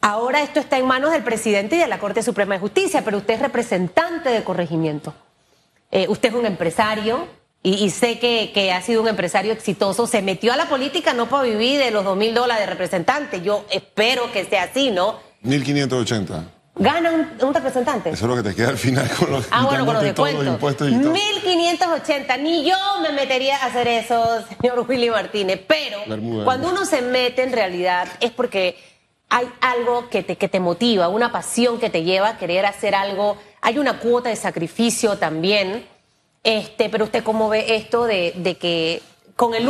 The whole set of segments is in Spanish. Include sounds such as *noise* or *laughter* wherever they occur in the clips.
Ahora esto está en manos del presidente y de la Corte Suprema de Justicia, pero usted es representante de corregimiento. Eh, usted es un empresario y, sé que, ha sido un empresario exitoso. Se metió a la política no para vivir de los dos mil dólares de representante. Yo espero que sea así, ¿no? 1580. ¿Gana un, representante? Eso es lo que te queda al final con los, ah, bueno, con los impuestos y 1580. Ni yo me metería a hacer eso, *laughs* señor Willy Martínez. Pero cuando uno se mete en realidad es porque hay algo que te, que te motiva, una pasión que te lleva a querer hacer algo. Hay una cuota de sacrificio también. Este, pero usted cómo ve esto de, que con el,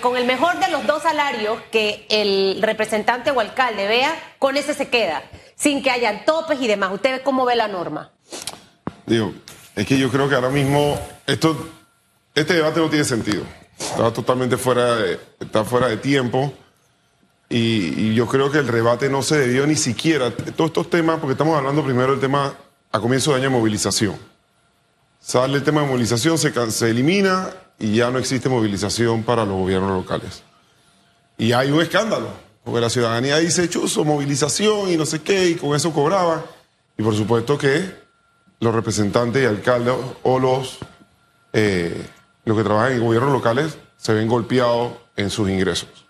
con el, mejor de los dos salarios que el representante o alcalde vea, con ese se queda, sin que hayan topes y demás. ¿Usted cómo ve la norma? Digo, es que yo creo que ahora mismo esto, este debate no tiene sentido. Está totalmente fuera de, está fuera de tiempo. Y, yo creo que el rebate no se debió ni siquiera. Todos estos temas, porque estamos hablando primero del tema a comienzo de año de movilización. Sale el tema de movilización, se, se elimina y ya no existe movilización para los gobiernos locales. Y hay un escándalo, porque la ciudadanía dice, chuzo, movilización y no sé qué, y con eso cobraba. Y por supuesto que los representantes y alcaldes o los, eh, los que trabajan en gobiernos locales se ven golpeados en sus ingresos.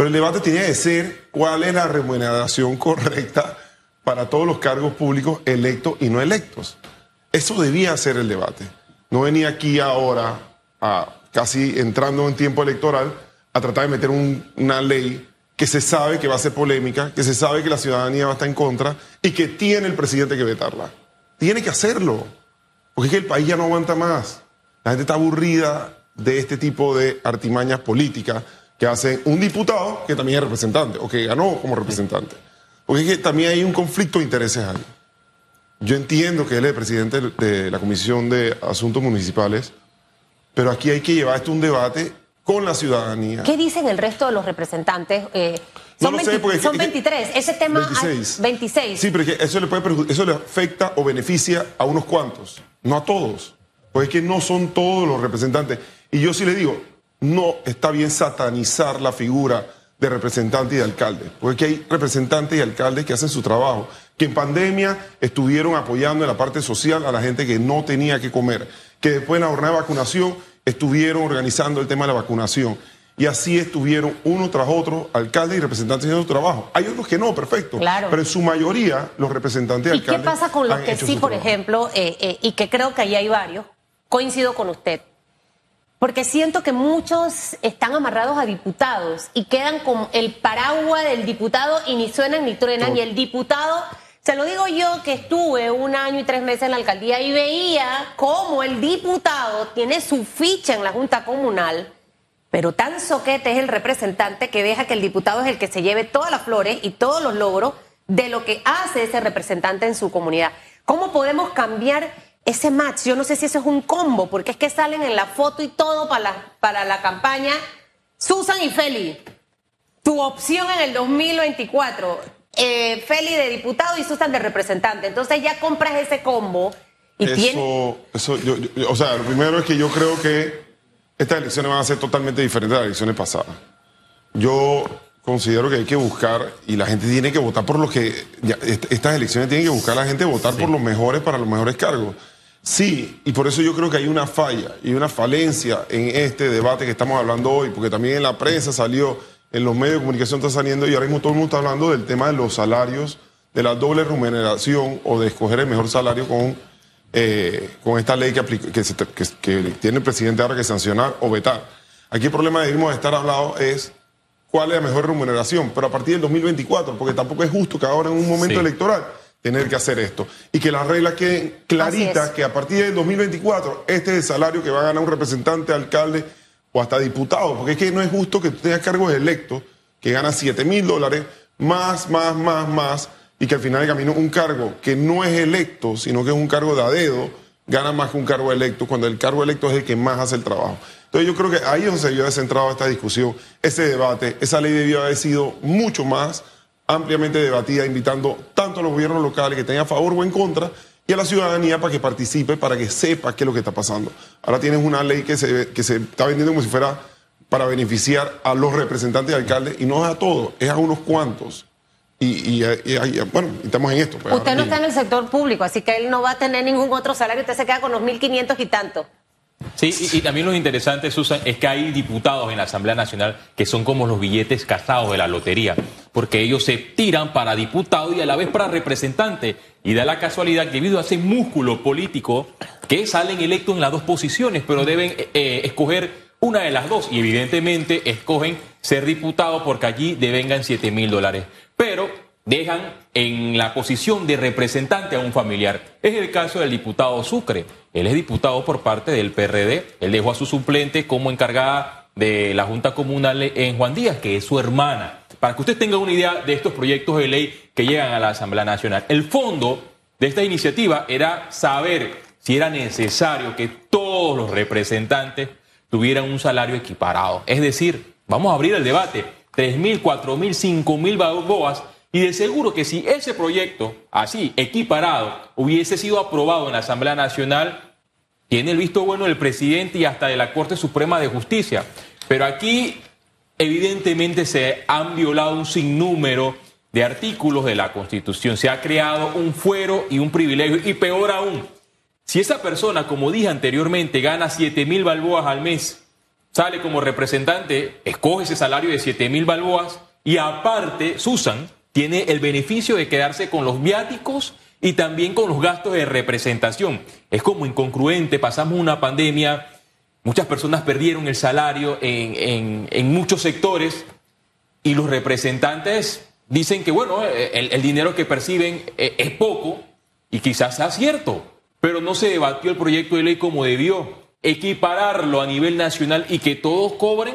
Pero el debate tenía que ser cuál es la remuneración correcta para todos los cargos públicos electos y no electos. Eso debía ser el debate. No venía aquí ahora, casi entrando en tiempo electoral, a tratar de meter una ley que se sabe que va a ser polémica, que se sabe que la ciudadanía va a estar en contra y que tiene el presidente que vetarla. Tiene que hacerlo, porque es que el país ya no aguanta más. La gente está aburrida de este tipo de artimañas políticas que hace un diputado que también es representante o que ganó como representante. Porque es que también hay un conflicto de intereses ahí. Yo entiendo que él es el presidente de la Comisión de Asuntos Municipales, pero aquí hay que llevar esto un debate con la ciudadanía. ¿Qué dicen el resto de los representantes? Eh, son, son 23. Ese tema 26. 26. Sí, pero eso le, puede eso le afecta o beneficia a unos cuantos, no a todos. Porque es que no son todos los representantes. Y yo sí le digo, no está bien satanizar la figura de representante y de alcalde, porque hay representantes y alcaldes que hacen su trabajo, que en pandemia estuvieron apoyando en la parte social a la gente que no tenía que comer, que después en la jornada de vacunación estuvieron organizando el tema de la vacunación. Y así estuvieron uno tras otro, alcaldes y representantes haciendo su trabajo. Hay otros que no, perfecto. Claro. Pero en su mayoría, los representantes y, alcaldes. ¿Y qué pasa con los que sí, por ejemplo, eh, eh, y que creo que ahí hay varios? Coincido con usted porque siento que muchos están amarrados a diputados y quedan con el paraguas del diputado y ni suenan ni truenan. Y el diputado, se lo digo yo que estuve un año y tres meses en la alcaldía y veía cómo el diputado tiene su ficha en la Junta Comunal, pero tan soquete es el representante que deja que el diputado es el que se lleve todas las flores y todos los logros de lo que hace ese representante en su comunidad. ¿Cómo podemos cambiar? Ese match, yo no sé si eso es un combo, porque es que salen en la foto y todo para la, para la campaña. Susan y Feli, tu opción en el 2024, eh, Feli de diputado y Susan de representante. Entonces ya compras ese combo y eso, Eso, yo, o sea, lo primero es que yo creo que estas elecciones van a ser totalmente diferentes de las elecciones pasadas. Yo considero que hay que buscar, y la gente tiene que votar por los que, estas elecciones tienen que buscar a la gente votar por los mejores para los mejores cargos. Sí, y por eso yo creo que hay una falla y una falencia en este debate que estamos hablando hoy, porque también en la prensa salió, en los medios de comunicación está saliendo y ahora mismo todo el mundo está hablando del tema de los salarios, de la doble remuneración o de escoger el mejor salario con, eh, con esta ley que, que, tiene el presidente ahora que sancionar o vetar. Aquí el problema debemos estar hablando es cuál es la mejor remuneración, pero a partir del 2024, porque tampoco es justo que ahora en un momento electoral tener que hacer esto. Y que las reglas queden claritas, que a partir del 2024 este es el salario que va a ganar un representante, alcalde o hasta diputado, porque es que no es justo que tú tengas cargos electos que ganan 7 mil dólares, más, más, más, más, y que al final de camino un cargo que no es electo, sino que es un cargo de a dedo, gana más que un cargo electo, cuando el cargo electo es el que más hace el trabajo. Entonces yo creo que ahí es donde se debió haber centrado esta discusión, ese debate, esa ley debió haber sido mucho más ampliamente debatida, invitando tanto a los gobiernos locales que estén a favor o en contra, y a la ciudadanía para que participe, para que sepa qué es lo que está pasando. Ahora tienes una ley que se, que se está vendiendo como si fuera para beneficiar a los representantes y alcaldes, y no es a todos, es a unos cuantos. Y, bueno, estamos en esto. Pues, usted no está en el sector público, así que él no va a tener ningún otro salario, usted se queda con los 1.500 y tanto. Sí, y, también lo interesante, Susan, es que hay diputados en la Asamblea Nacional que son como los billetes casados de la lotería, porque ellos se tiran para diputado y a la vez para representante. Y da la casualidad que debido a ese músculo político que salen electos en las dos posiciones, pero deben eh, eh, escoger una de las dos. Y evidentemente escogen ser diputado porque allí devengan 7 mil dólares. Pero dejan en la posición de representante a un familiar. Es el caso del diputado Sucre. Él es diputado por parte del PRD. Él dejó a su suplente como encargada de la Junta Comunal en Juan Díaz, que es su hermana. Para que usted tenga una idea de estos proyectos de ley que llegan a la Asamblea Nacional. El fondo de esta iniciativa era saber si era necesario que todos los representantes tuvieran un salario equiparado. Es decir, vamos a abrir el debate. 3.000, 4.000, 5.000 balboas y de seguro que si ese proyecto, así, equiparado, hubiese sido aprobado en la Asamblea Nacional, tiene el visto bueno del presidente y hasta de la Corte Suprema de Justicia. Pero aquí, evidentemente, se han violado un sinnúmero de artículos de la Constitución. Se ha creado un fuero y un privilegio. Y peor aún, si esa persona, como dije anteriormente, gana 7 mil balboas al mes, sale como representante, escoge ese salario de 7 mil balboas y aparte, Susan, tiene el beneficio de quedarse con los viáticos y también con los gastos de representación. Es como incongruente, pasamos una pandemia, muchas personas perdieron el salario en, muchos sectores y los representantes dicen que, bueno, el, el dinero que perciben eh, es poco y quizás sea cierto, pero no se debatió el proyecto de ley como debió, equipararlo a nivel nacional y que todos cobren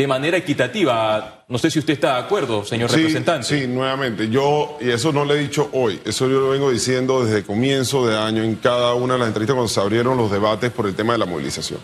de manera equitativa. No sé si usted está de acuerdo, señor representante. Sí, nuevamente. Yo, y eso no lo he dicho hoy, eso yo lo vengo diciendo desde comienzo de año en cada una de las entrevistas cuando se abrieron los debates por el tema de la movilización.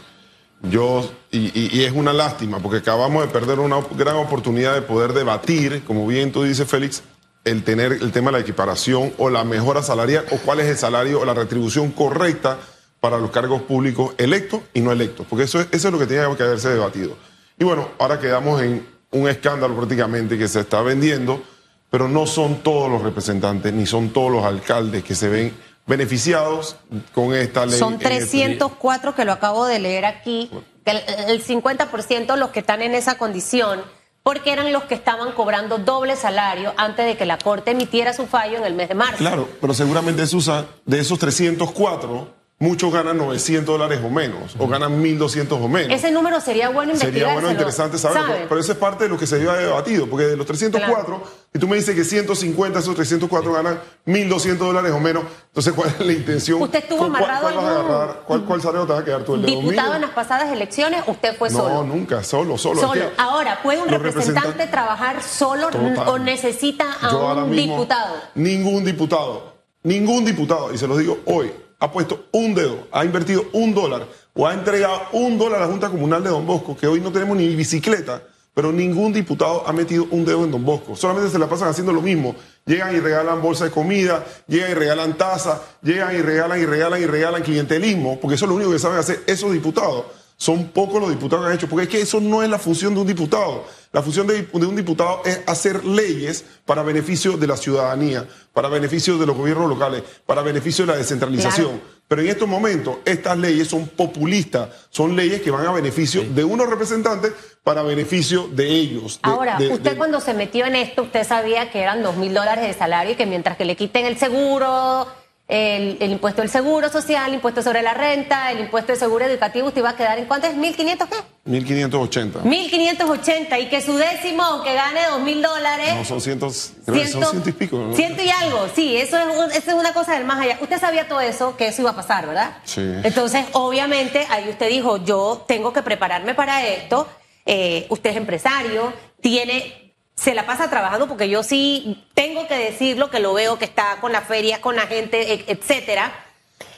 Yo, y, es una lástima, porque acabamos de perder una gran oportunidad de poder debatir, como bien tú dices, Félix, el tener el tema de la equiparación o la mejora salarial o cuál es el salario o la retribución correcta para los cargos públicos electos y no electos, porque eso, eso es lo que tenía que haberse debatido. Y bueno, ahora quedamos en un escándalo prácticamente que se está vendiendo, pero no son todos los representantes ni son todos los alcaldes que se ven beneficiados con esta ley. Son 304 que lo acabo de leer aquí, el, el 50% los que están en esa condición, porque eran los que estaban cobrando doble salario antes de que la Corte emitiera su fallo en el mes de marzo. Claro, pero seguramente de esos 304 muchos ganan 900 dólares o menos, o ganan 1.200 o menos. Ese número sería bueno investigar. Sería bueno, interesante saber, pero eso es parte de lo que se había debatido, porque de los 304, y tú me dices que 150, esos 304 ganan 1.200 dólares o menos, entonces ¿cuál es la intención? ¿Usted estuvo amarrado ¿Cuál, cuál, agarrar, ¿cuál, cuál salario te va a quedar tú? ¿El ¿Diputado en las pasadas elecciones usted fue solo? No, nunca, solo, solo. Solo. Ahora, ¿puede un representante trabajar solo o necesita a un diputado? Ningún diputado, ningún diputado, y se lo digo hoy, ha puesto un dedo, ha invertido un dólar o ha entregado un dólar a la Junta Comunal de Don Bosco, que hoy no tenemos ni bicicleta, pero ningún diputado ha metido un dedo en Don Bosco. Solamente se la pasan haciendo lo mismo. Llegan y regalan bolsa de comida, llegan y regalan taza, llegan y regalan y regalan y regalan clientelismo, porque eso es lo único que saben hacer esos diputados. Son pocos los diputados que han hecho, porque es que eso no es la función de un diputado. La función de, un diputado es hacer leyes para beneficio de la ciudadanía, para beneficio de los gobiernos locales, para beneficio de la descentralización. Pero en estos momentos, estas leyes son populistas, son leyes que van a beneficio de unos representantes para beneficio de ellos. Ahora, usted cuando se metió en esto, usted sabía que eran dos mil dólares de salario y que mientras que le quiten el seguro, el, impuesto del seguro social, el impuesto sobre la renta, el impuesto de seguro educativo, usted iba a quedar en cuánto es, ¿1.500 qué? 1.580. 1.580 y que su décimo, aunque gane 2.000 dólares... No, son cientos, ciento, son ciento y pico. Ciento y algo, sí, eso es, eso es una cosa del más allá. Usted sabía todo eso, que eso iba a pasar, ¿verdad? Sí. Entonces, obviamente, ahí usted dijo, yo tengo que prepararme para esto, eh, usted es empresario, tiene se la pasa trabajando porque yo sí tengo que decirlo, que lo veo que está con las ferias, con la gente, e, etcétera.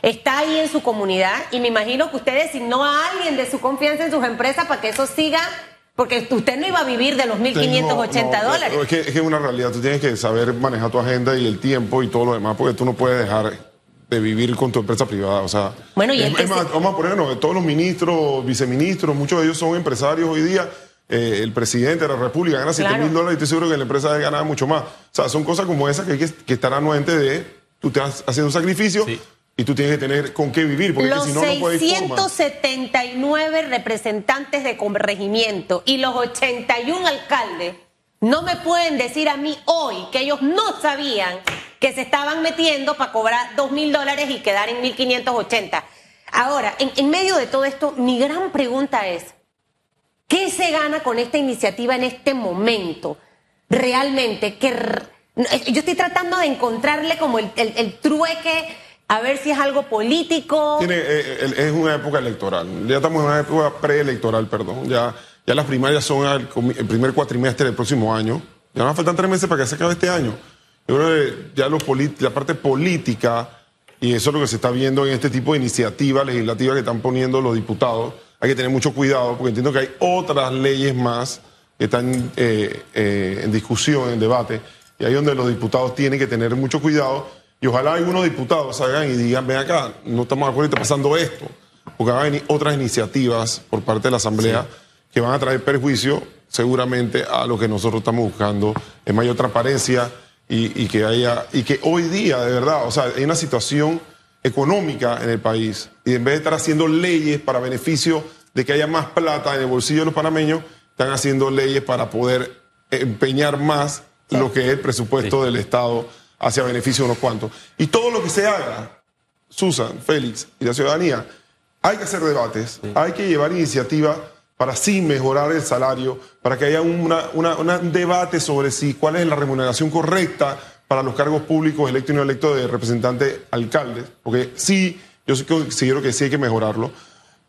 Está ahí en su comunidad y me imagino que usted designó a alguien de su confianza en sus empresas para que eso siga, porque usted no iba a vivir de los 1.580 dólares. Es que, es que es una realidad, tú tienes que saber manejar tu agenda y el tiempo y todo lo demás, porque tú no puedes dejar de vivir con tu empresa privada. O sea, bueno, y es, más, vamos a ponernos, todos los ministros, viceministros, muchos de ellos son empresarios hoy día eh, el presidente de la República gana 7 mil dólares y estoy seguro que la empresa debe ganar mucho más. O sea, son cosas como esas que hay que, estar anuente de, tú estás haciendo un sacrificio. Y tú tienes que tener con qué vivir, porque los si no, no puedes 679 representantes de corregimiento y los 81 alcaldes no me pueden decir a mí hoy que ellos no sabían que se estaban metiendo para cobrar 2 mil dólares y quedar en 1.580. Ahora, en, medio de todo esto, mi gran pregunta es, ¿qué se gana con esta iniciativa en este momento? Realmente, que yo estoy tratando de encontrarle como el, trueque, a ver si es algo político. Tiene, eh, eh, es una época electoral, ya estamos en una época preelectoral, perdón, ya las primarias son el, primer cuatrimestre del próximo año. Ya nos faltan tres meses para que se acabe este año. Yo creo que ya la parte política, y eso es lo que se está viendo en este tipo de iniciativas legislativas que están poniendo los diputados, hay que tener mucho cuidado porque entiendo que hay otras leyes más que están eh, eh, en discusión, en debate, y ahí donde los diputados tienen que tener mucho cuidado. Y ojalá algunos diputados salgan y digan, ven acá, no estamos de acuerdo, está pasando esto, porque van a venir otras iniciativas por parte de la Asamblea que van a traer perjuicio seguramente a lo que nosotros estamos buscando, en mayor transparencia y, que haya, y que hoy día, de verdad, o sea, hay una situación económica en el país. Y en vez de estar haciendo leyes para beneficio de que haya más plata en el bolsillo de los panameños, están haciendo leyes para poder empeñar más lo que es el presupuesto del Estado hacia beneficio de unos cuantos. Y todo lo que se haga, Susan, Félix y la ciudadanía, hay que hacer debates, hay que llevar iniciativas para sí mejorar el salario, para que haya un debate sobre si cuál es la remuneración correcta para los cargos públicos electos y no electos de representantes alcaldes, porque sí, yo considero que sí hay que mejorarlo,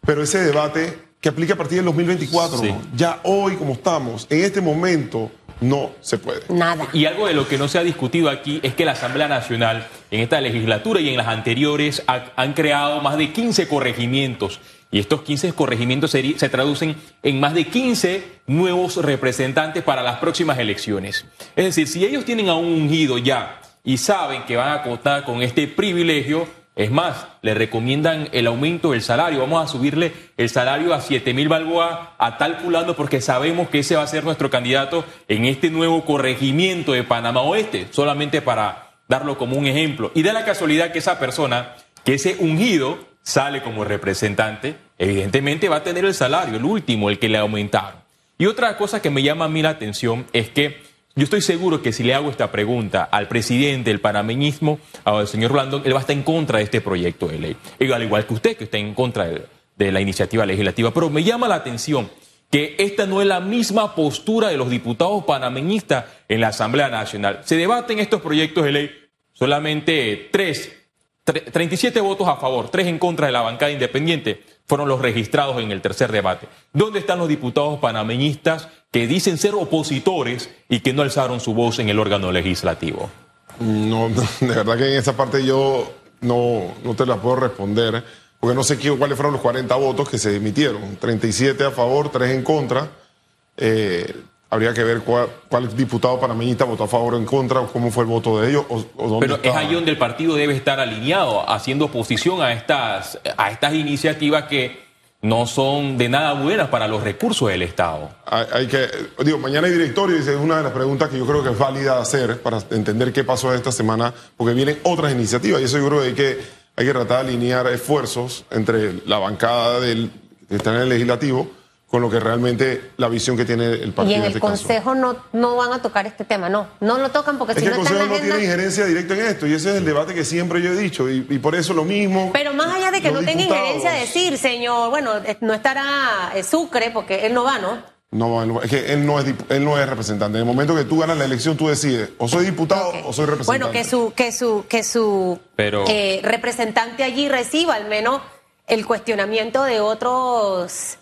pero ese debate que aplica a partir del 2024, ya hoy como estamos, en este momento, no se puede. Nada. Y algo de lo que no se ha discutido aquí es que la Asamblea Nacional en esta legislatura y en las anteriores han creado más de 15 corregimientos y estos 15 corregimientos se, traducen en más de 15 nuevos representantes para las próximas elecciones. Es decir, si ellos tienen a un ungido ya y saben que van a contar con este privilegio, es más, le recomiendan el aumento del salario. Vamos a subirle el salario a 7 mil balboas a tal fulano porque sabemos que ese va a ser nuestro candidato en este nuevo corregimiento de Panamá Oeste, solamente para darlo como un ejemplo. Y da la casualidad que esa persona, que ese ungido, sale como representante, evidentemente va a tener el salario, el último, el que le aumentaron. Y otra cosa que me llama a mí la atención es que yo estoy seguro que si le hago esta pregunta al presidente del panameñismo, al señor Blandón, él va a estar en contra de este proyecto de ley. al igual que usted, que está en contra de, de la iniciativa legislativa. Pero me llama la atención que esta no es la misma postura de los diputados panameñistas en la Asamblea Nacional. Se debaten estos proyectos de ley solamente tres 37 votos a favor, 3 en contra de la bancada independiente fueron los registrados en el tercer debate. ¿Dónde están los diputados panameñistas que dicen ser opositores y que no alzaron su voz en el órgano legislativo? No, *laughs* de verdad que en esa parte yo no, no te la puedo responder, porque no sé qué, cuáles fueron los 40 votos que se emitieron. 37 a favor, 3 en contra. Eh, habría que ver cuál, diputado panameñista votó a favor o en contra, o cómo fue el voto de ellos. Pero es ahí donde el partido debe estar alineado, haciendo oposición a estas, a estas iniciativas que no son de nada buenas para los recursos del Estado. Hay, que, digo, mañana hay directorio y es una de las preguntas que yo creo que es válida hacer para entender qué pasó esta semana, porque vienen otras iniciativas y eso yo creo que hay que, hay que tratar de alinear esfuerzos entre la bancada del, que está en el legislativo con lo que realmente la visión que tiene el partido. Y en el este Consejo no, no van a tocar este tema, no, no lo tocan porque si no el Consejo no tiene injerencia directa en esto y ese es el debate que siempre yo he dicho y, por eso lo mismo. Pero más allá de que no tenga injerencia decir, señor, bueno, eh, no estará eh, Sucre porque él no va, ¿no? No, es que él no es, él no es representante. En el momento que tú ganas la elección, tú decides o soy diputado o soy representante. Bueno, que su, que su, que su eh, representante allí reciba al menos el cuestionamiento de otros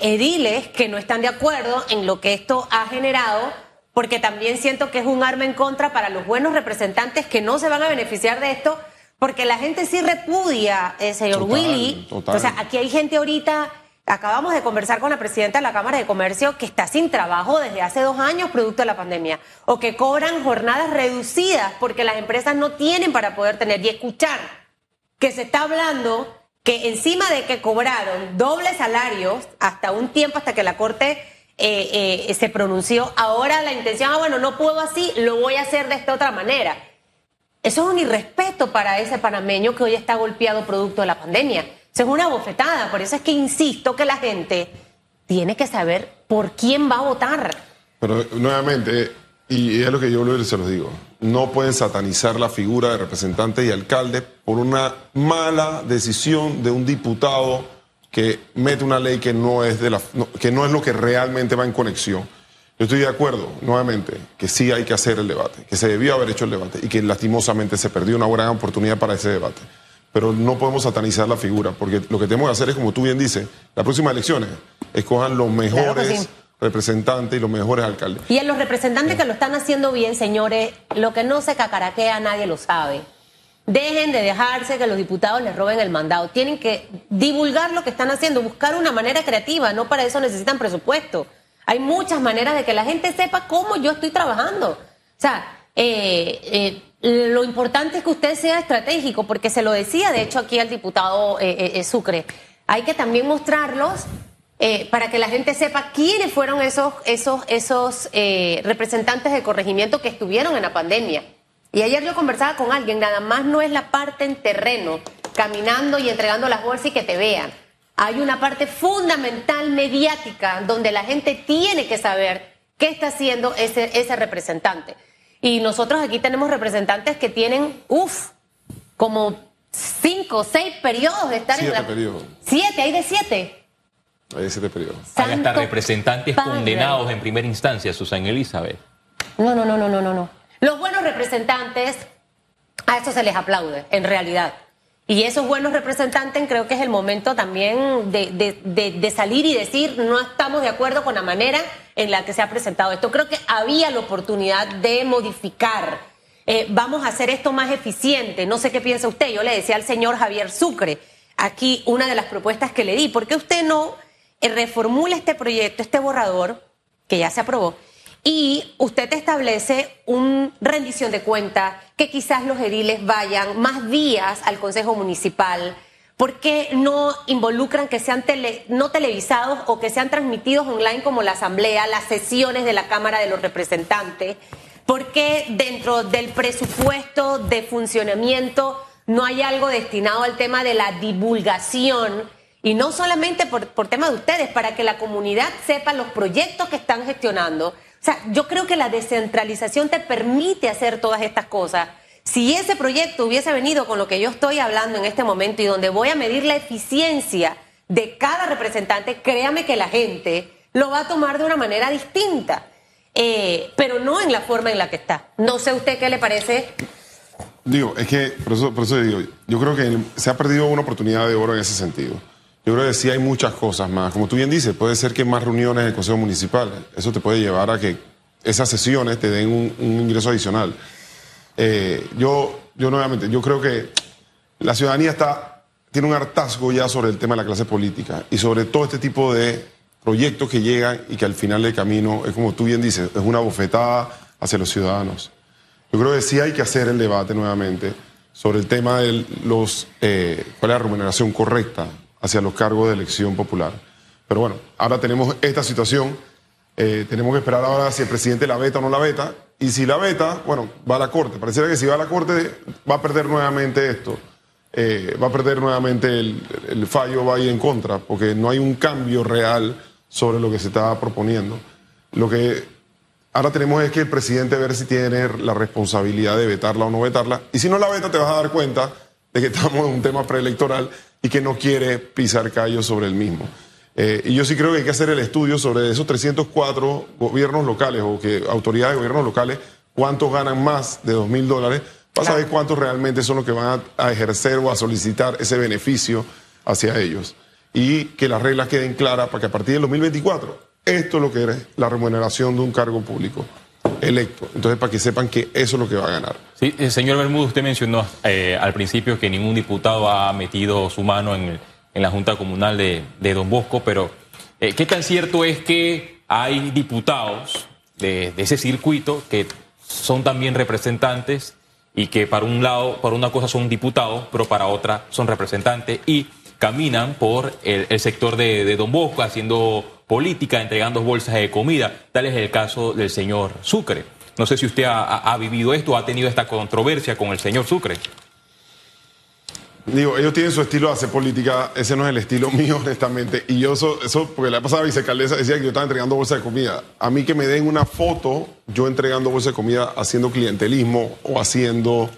ediles que no están de acuerdo en lo que esto ha generado, porque también siento que es un arma en contra para los buenos representantes que no se van a beneficiar de esto, porque la gente sí repudia, eh, señor Willy. O sea, aquí hay gente ahorita, acabamos de conversar con la presidenta de la Cámara de Comercio, que está sin trabajo desde hace dos años producto de la pandemia, o que cobran jornadas reducidas porque las empresas no tienen para poder tener y escuchar que se está hablando que encima de que cobraron dobles salarios hasta un tiempo, hasta que la Corte eh, eh, se pronunció. Ahora la intención, ah, bueno, no puedo así, lo voy a hacer de esta otra manera. Eso es un irrespeto para ese panameño que hoy está golpeado producto de la pandemia. Eso es una bofetada. Por eso es que insisto que la gente tiene que saber por quién va a votar. Pero nuevamente, y es lo que yo se los digo, no pueden satanizar la figura de representante y alcalde por una mala decisión de un diputado que mete una ley que no es, de la, que no es lo que realmente va en conexión. Yo estoy de acuerdo, nuevamente, que sí hay que hacer el debate, que se debió haber hecho el debate y que lastimosamente se perdió una gran oportunidad para ese debate. Pero no podemos satanizar la figura, porque lo que tenemos que hacer es, como tú bien dices, las próximas elecciones, escojan los mejores representantes y los mejores alcaldes. Y en los representantes que lo están haciendo bien, señores, lo que no se cacaraquea nadie lo sabe. Dejen de dejarse que los diputados les roben el mandado. Tienen que divulgar lo que están haciendo, buscar una manera creativa. No para eso necesitan presupuesto. Hay muchas maneras de que la gente sepa cómo yo estoy trabajando. O sea, eh, eh, lo importante es que usted sea estratégico, porque se lo decía, de hecho, aquí al diputado eh, Sucre. Hay que también mostrarlos para que la gente sepa quiénes fueron esos, esos, esos representantes de corregimiento que estuvieron en la pandemia. Y ayer yo conversaba con alguien, nada más no es la parte en terreno, caminando y entregando las bolsas y que te vean hay una parte fundamental mediática donde la gente tiene que saber qué está haciendo ese, ese representante. Y nosotros aquí tenemos representantes que tienen, uff, como cinco, seis periodos de estar en la... periodos. Siete, hay de siete. Hay siete periodos. Hay hasta representantes condenados en primera instancia, Susana Elizabeth. No, no, no, no, no, no. Los buenos representantes, a eso se les aplaude, en realidad. Y esos buenos representantes creo que es el momento también de, salir y decir no estamos de acuerdo con la manera en la que se ha presentado esto. Creo que había la oportunidad de modificar. Eh, vamos a hacer esto más eficiente. No sé qué piensa usted. Yo le decía al señor Javier Sucre aquí una de las propuestas que le di. ¿Por qué usted no reformula este proyecto, este borrador que ya se aprobó? y usted establece una rendición de cuenta, que quizás los ediles vayan más días al Consejo Municipal. ¿Por qué no involucran que sean no televisados o que sean transmitidos online como la Asamblea, las sesiones de la Cámara de los Representantes? ¿Por qué dentro del presupuesto de funcionamiento no hay algo destinado al tema de la divulgación? Y no solamente por, por tema de ustedes, para que la comunidad sepa los proyectos que están gestionando, o sea, yo creo que la descentralización te permite hacer todas estas cosas. Si ese proyecto hubiese venido con lo que yo estoy hablando en este momento y donde voy a medir la eficiencia de cada representante, créame que la gente lo va a tomar de una manera distinta, eh, pero no en la forma en la que está. No sé usted qué le parece. Digo, es que, por eso, por eso digo, yo creo que se ha perdido una oportunidad de oro en ese sentido. Yo creo que sí hay muchas cosas más. Como tú bien dices, puede ser que más reuniones del Consejo Municipal. Eso te puede llevar a que esas sesiones te den un, ingreso adicional. Eh, yo, yo nuevamente, yo creo que la ciudadanía está, tiene un hartazgo ya sobre el tema de la clase política y sobre todo este tipo de proyectos que llegan y que al final del camino, es como tú bien dices, es una bofetada hacia los ciudadanos. Yo creo que sí hay que hacer el debate nuevamente sobre el tema de los, eh, cuál es la remuneración correcta hacia los cargos de elección popular. Pero bueno, ahora tenemos esta situación. Eh, tenemos que esperar ahora si el presidente la veta o no la veta. Y si la veta, bueno, va a la Corte. Pareciera que si va a la Corte va a perder nuevamente esto. Eh, va a perder nuevamente el, fallo, va a ir en contra, porque no hay un cambio real sobre lo que se está proponiendo. Lo que ahora tenemos es que el presidente ver si tiene la responsabilidad de vetarla o no vetarla. Y si no la veta, te vas a dar cuenta de que *laughs* estamos en un tema preelectoral y que no quiere pisar callos sobre el mismo. Eh, y yo sí creo que hay que hacer el estudio sobre esos 304 gobiernos locales o que autoridades de gobiernos locales, cuántos ganan más de 2 mil dólares, para saber cuántos realmente son los que van a, ejercer o a solicitar ese beneficio hacia ellos. Y que las reglas queden claras para que a partir del 2024, esto es lo que es la remuneración de un cargo público electo. Entonces, para que sepan que eso es lo que va a ganar. Sí, eh, señor Bermúdez, usted mencionó eh, al principio que ningún diputado ha metido su mano en, la Junta Comunal de, Don Bosco, pero eh, ¿qué tan cierto es que hay diputados de, ese circuito que son también representantes y que para un lado, para una cosa son diputados, pero para otra son representantes y caminan por el, sector de, de Don Bosco haciendo política entregando bolsas de comida. Tal es el caso del señor Sucre. No sé si usted ha, vivido esto, ha tenido esta controversia con el señor Sucre. Digo, ellos tienen su estilo de hacer política, ese no es el estilo *laughs* mío, honestamente. Y yo eso, eso porque la pasada vicealcaldesa decía que yo estaba entregando bolsa de comida. A mí que me den una foto, yo entregando bolsa de comida, haciendo clientelismo o haciendo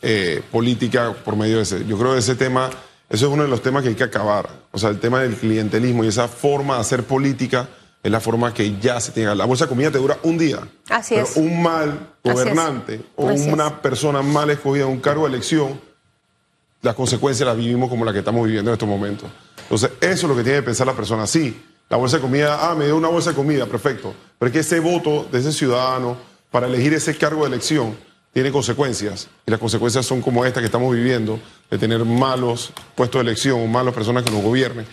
eh, política por medio de ese. Yo creo que ese tema, eso es uno de los temas que hay que acabar. O sea, el tema del clientelismo y esa forma de hacer política es la forma que ya se tiene. La bolsa de comida te dura un día. Así pero es. un mal gobernante o Así es. una persona mal escogida en un cargo de elección las consecuencias las vivimos como las que estamos viviendo en estos momentos. Entonces, eso es lo que tiene que pensar la persona. Sí, la bolsa de comida, ah, me dio una bolsa de comida, perfecto. Pero es que ese voto de ese ciudadano para elegir ese cargo de elección tiene consecuencias. Y las consecuencias son como esta que estamos viviendo, de tener malos puestos de elección o malas personas que nos gobiernen.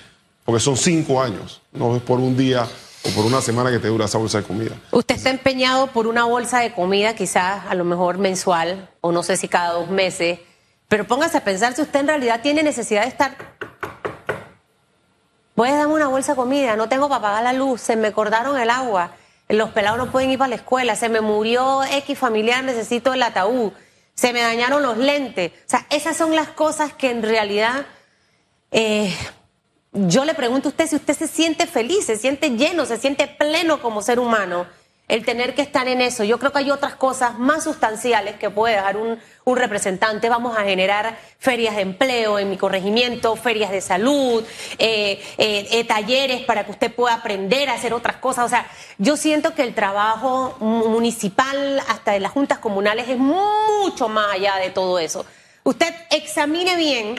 Porque son cinco años, no es por un día o por una semana que te dura esa bolsa de comida. Usted está empeñado por una bolsa de comida, quizás a lo mejor mensual, o no sé si cada dos meses, pero póngase a pensar si usted en realidad tiene necesidad de estar. Puedes darme una bolsa de comida, no tengo para pagar la luz, se me cortaron el agua, los pelados no pueden ir para la escuela, se me murió X familiar, necesito el ataúd, se me dañaron los lentes. O sea, esas son las cosas que en realidad eh, yo le pregunto a usted si usted se siente feliz, se siente lleno, se siente pleno como ser humano, el tener que estar en eso. Yo creo que hay otras cosas más sustanciales que puede dejar un, representante. Vamos a generar ferias de empleo en mi corregimiento, ferias de salud, eh, eh, eh, talleres para que usted pueda aprender a hacer otras cosas. O sea, yo siento que el trabajo municipal, hasta de las juntas comunales, es mucho más allá de todo eso. Usted examine bien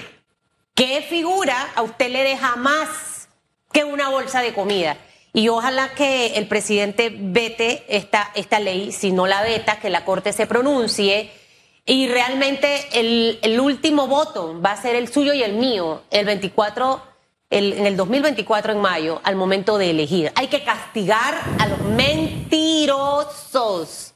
¿Qué figura a usted le deja más que una bolsa de comida? Y ojalá que el presidente vete esta, esta ley, si no la veta, que la Corte se pronuncie. Y realmente el, el último voto va a ser el suyo y el mío, el 24, el- en el 2024 en mayo, al momento de elegir. Hay que castigar a los mentirosos.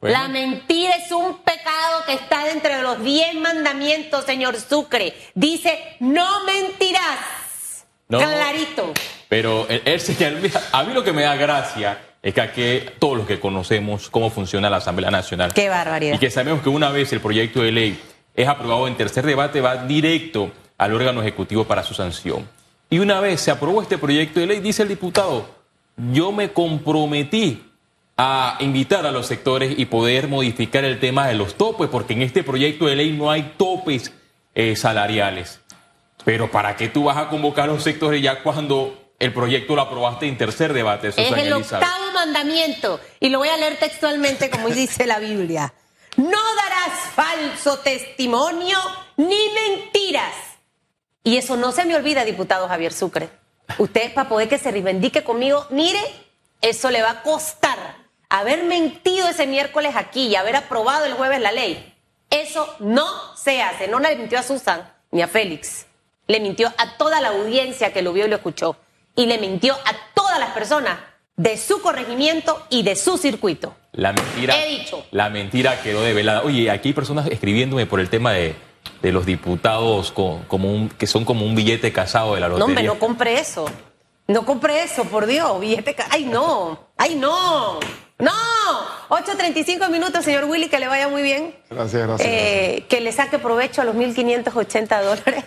Bueno. La mentira es un pecado que está dentro de los diez mandamientos, señor Sucre. Dice, no mentirás. No. Clarito. Pero él, él señaló- a mí lo que me da gracia es que aquí todos los que conocemos cómo funciona la Asamblea Nacional. Qué barbaridad. Y que sabemos que una vez el proyecto de ley es aprobado en tercer debate, va directo al órgano ejecutivo para su sanción. Y una vez se aprobó este proyecto de ley, dice el diputado, yo me comprometí a invitar a los sectores y poder modificar el tema de los topes, porque en este proyecto de ley no hay topes eh, salariales. Pero ¿para qué tú vas a convocar a los sectores ya cuando el proyecto lo aprobaste en tercer debate, Es Susana el Elizabeth? octavo mandamiento. Y lo voy a leer textualmente como dice la Biblia. No darás falso testimonio ni mentiras. Y eso no se me olvida, diputado Javier Sucre. Usted, para poder que se reivindique conmigo, mire, eso le va a costar haber mentido ese miércoles aquí y haber aprobado el jueves la ley. Eso no se hace. No le mintió a Susan ni a Félix. Le mintió a toda la audiencia que lo vio y lo escuchó. Y le mintió a todas las personas de su corregimiento y de su circuito. La mentira. He dicho. La mentira quedó develada. Oye, aquí hay personas escribiéndome por el tema de, de los diputados co- como un, que son como un billete casado de la No, lotería. hombre, no compre eso. No compre eso, por Dios. Billete. ¡Ay, no! ¡Ay, no! ¡No! 8.35 minutos, señor Willy, que le vaya muy bien. Gracias, gracias. Eh, que le saque provecho a los 1.580 dólares.